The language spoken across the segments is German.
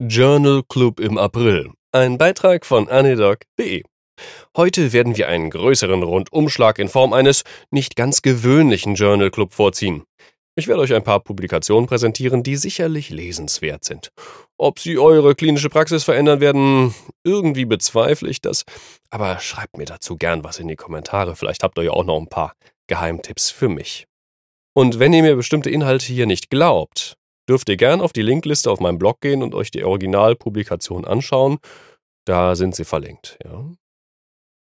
Journal Club im April. Ein Beitrag von anedoc.de. Heute werden wir einen größeren Rundumschlag in Form eines nicht ganz gewöhnlichen Journal Club vorziehen. Ich werde euch ein paar Publikationen präsentieren, die sicherlich lesenswert sind. Ob sie eure klinische Praxis verändern werden, irgendwie bezweifle ich das. Aber schreibt mir dazu gern was in die Kommentare. Vielleicht habt ihr ja auch noch ein paar Geheimtipps für mich. Und wenn ihr mir bestimmte Inhalte hier nicht glaubt, dürft ihr gern auf die Linkliste auf meinem Blog gehen und euch die Originalpublikation anschauen. Da sind sie verlinkt. Ja.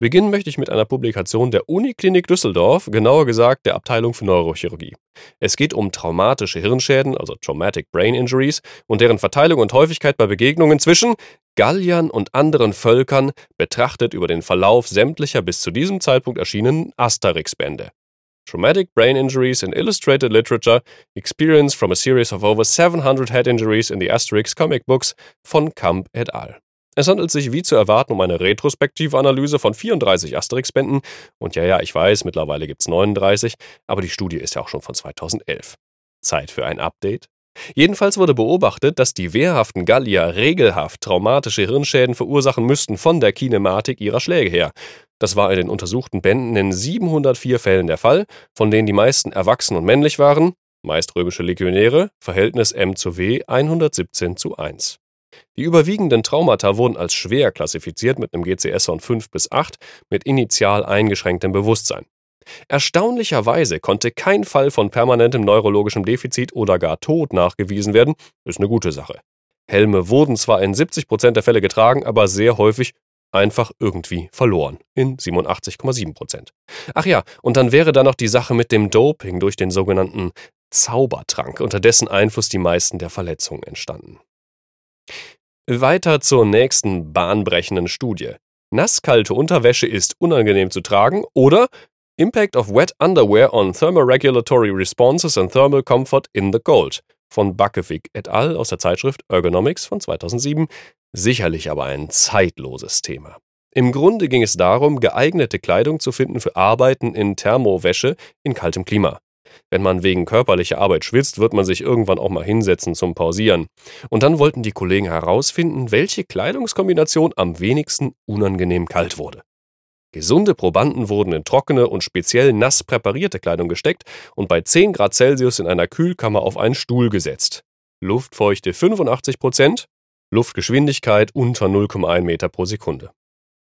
Beginnen möchte ich mit einer Publikation der Uniklinik Düsseldorf, genauer gesagt der Abteilung für Neurochirurgie. Es geht um traumatische Hirnschäden, also Traumatic Brain Injuries, und deren Verteilung und Häufigkeit bei Begegnungen zwischen Galliern und anderen Völkern, betrachtet über den Verlauf sämtlicher bis zu diesem Zeitpunkt erschienenen Asterix-Bände. Traumatic brain injuries in illustrated literature experienced from a series of over 700 head injuries in the Asterix comic books von Kamp et al. Es handelt sich wie zu erwarten um eine retrospektive Analyse von 34 Asterix-Bänden. Und ja, ja, ich weiß, mittlerweile gibt es 39, aber die Studie ist ja auch schon von 2011. Zeit für ein Update? Jedenfalls wurde beobachtet, dass die wehrhaften Gallier regelhaft traumatische Hirnschäden verursachen müssten von der Kinematik ihrer Schläge her. Das war in den untersuchten Bänden in 704 Fällen der Fall, von denen die meisten erwachsen und männlich waren, meist römische Legionäre, Verhältnis M zu W 117 zu 1. Die überwiegenden Traumata wurden als schwer klassifiziert mit einem GCS von 5 bis 8 mit initial eingeschränktem Bewusstsein. Erstaunlicherweise konnte kein Fall von permanentem neurologischem Defizit oder gar Tod nachgewiesen werden, ist eine gute Sache. Helme wurden zwar in 70% der Fälle getragen, aber sehr häufig einfach irgendwie verloren. In 87,7 Prozent. Ach ja, und dann wäre da noch die Sache mit dem Doping durch den sogenannten Zaubertrank, unter dessen Einfluss die meisten der Verletzungen entstanden. Weiter zur nächsten bahnbrechenden Studie. Nasskalte Unterwäsche ist unangenehm zu tragen oder Impact of Wet Underwear on Thermoregulatory Responses and Thermal Comfort in the Cold von Buckevik et al. aus der Zeitschrift Ergonomics von 2007, sicherlich aber ein zeitloses Thema. Im Grunde ging es darum, geeignete Kleidung zu finden für Arbeiten in Thermowäsche in kaltem Klima. Wenn man wegen körperlicher Arbeit schwitzt, wird man sich irgendwann auch mal hinsetzen zum Pausieren. Und dann wollten die Kollegen herausfinden, welche Kleidungskombination am wenigsten unangenehm kalt wurde. Gesunde Probanden wurden in trockene und speziell nass präparierte Kleidung gesteckt und bei 10 Grad Celsius in einer Kühlkammer auf einen Stuhl gesetzt. Luftfeuchte 85 Prozent, Luftgeschwindigkeit unter 0,1 Meter pro Sekunde.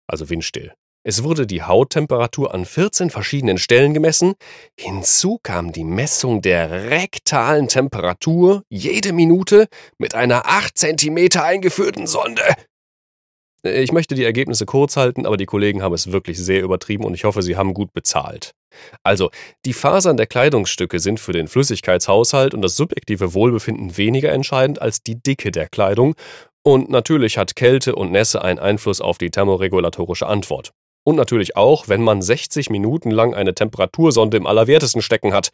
Also windstill. Es wurde die Hauttemperatur an 14 verschiedenen Stellen gemessen. Hinzu kam die Messung der rektalen Temperatur jede Minute mit einer 8 cm eingeführten Sonde. Ich möchte die Ergebnisse kurz halten, aber die Kollegen haben es wirklich sehr übertrieben und ich hoffe, sie haben gut bezahlt. Also, die Fasern der Kleidungsstücke sind für den Flüssigkeitshaushalt und das subjektive Wohlbefinden weniger entscheidend als die Dicke der Kleidung. Und natürlich hat Kälte und Nässe einen Einfluss auf die thermoregulatorische Antwort. Und natürlich auch, wenn man 60 Minuten lang eine Temperatursonde im Allerwertesten stecken hat.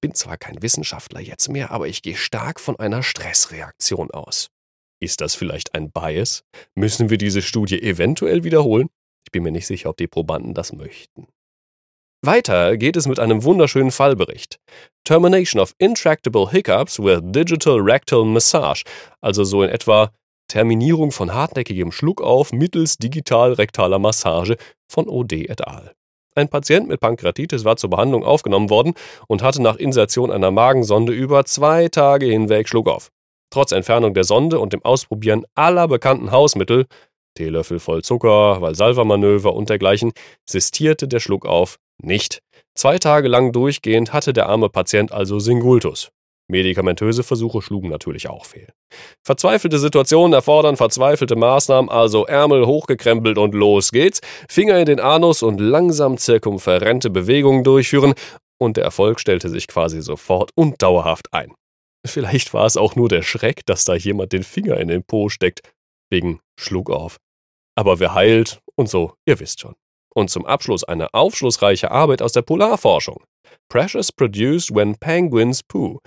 Bin zwar kein Wissenschaftler jetzt mehr, aber ich gehe stark von einer Stressreaktion aus. Ist das vielleicht ein Bias? Müssen wir diese Studie eventuell wiederholen? Ich bin mir nicht sicher, ob die Probanden das möchten. Weiter geht es mit einem wunderschönen Fallbericht. Termination of intractable hiccups with digital rectal massage, also so in etwa Terminierung von hartnäckigem Schluckauf mittels digital-rektaler Massage von OD et al. Ein Patient mit Pankreatitis war zur Behandlung aufgenommen worden und hatte nach Insertion einer Magensonde über zwei Tage hinweg Schluckauf. Trotz Entfernung der Sonde und dem Ausprobieren aller bekannten Hausmittel, Teelöffel voll Zucker, Valsalva-Manöver und dergleichen, sistierte der Schluckauf nicht. Zwei Tage lang durchgehend hatte der arme Patient also Singultus. Medikamentöse Versuche schlugen natürlich auch fehl. Verzweifelte Situationen erfordern verzweifelte Maßnahmen, also Ärmel hochgekrempelt und los geht's, Finger in den Anus und langsam zirkumferente Bewegungen durchführen, und der Erfolg stellte sich quasi sofort und dauerhaft ein. Vielleicht war es auch nur der Schreck, dass da jemand den Finger in den Po steckt, wegen Schluck auf. Aber wer heilt und so, ihr wisst schon. Und zum Abschluss eine aufschlussreiche Arbeit aus der Polarforschung. Pressures produced when penguins poo.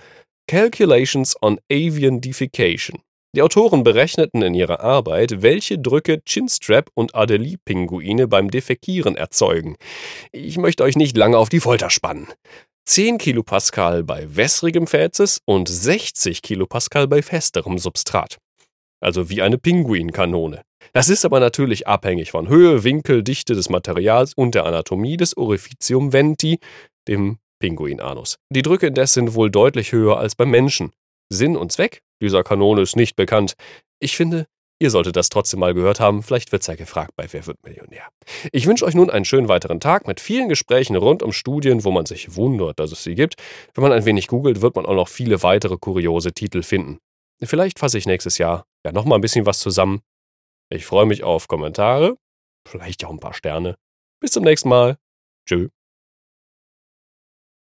Calculations on Avian Defecation. Die Autoren berechneten in ihrer Arbeit, welche Drücke Chinstrap und Adelie-Pinguine beim Defekieren erzeugen. Ich möchte euch nicht lange auf die Folter spannen. 10 Kilopascal bei wässrigem Fäzes und 60 Kilopascal bei festerem Substrat. also wie eine Pinguinkanone. Das ist aber natürlich abhängig von Höhe, Winkel, Dichte des Materials und der Anatomie des Orificium venti, dem Pinguinanus. Die Drücke indes sind wohl deutlich höher als beim Menschen. Sinn und Zweck dieser Kanone ist nicht bekannt. Ich finde, ihr solltet das trotzdem mal gehört haben. Vielleicht wird's ja gefragt bei Wer wird Millionär. Ich wünsche euch nun einen schönen weiteren Tag mit vielen Gesprächen rund um Studien, wo man sich wundert, dass es sie gibt. Wenn man ein wenig googelt, wird man auch noch viele weitere kuriose Titel finden. Vielleicht fasse ich nächstes Jahr ja noch mal ein bisschen was zusammen. Ich freue mich auf Kommentare, vielleicht auch ein paar Sterne. Bis zum nächsten Mal. Tschö.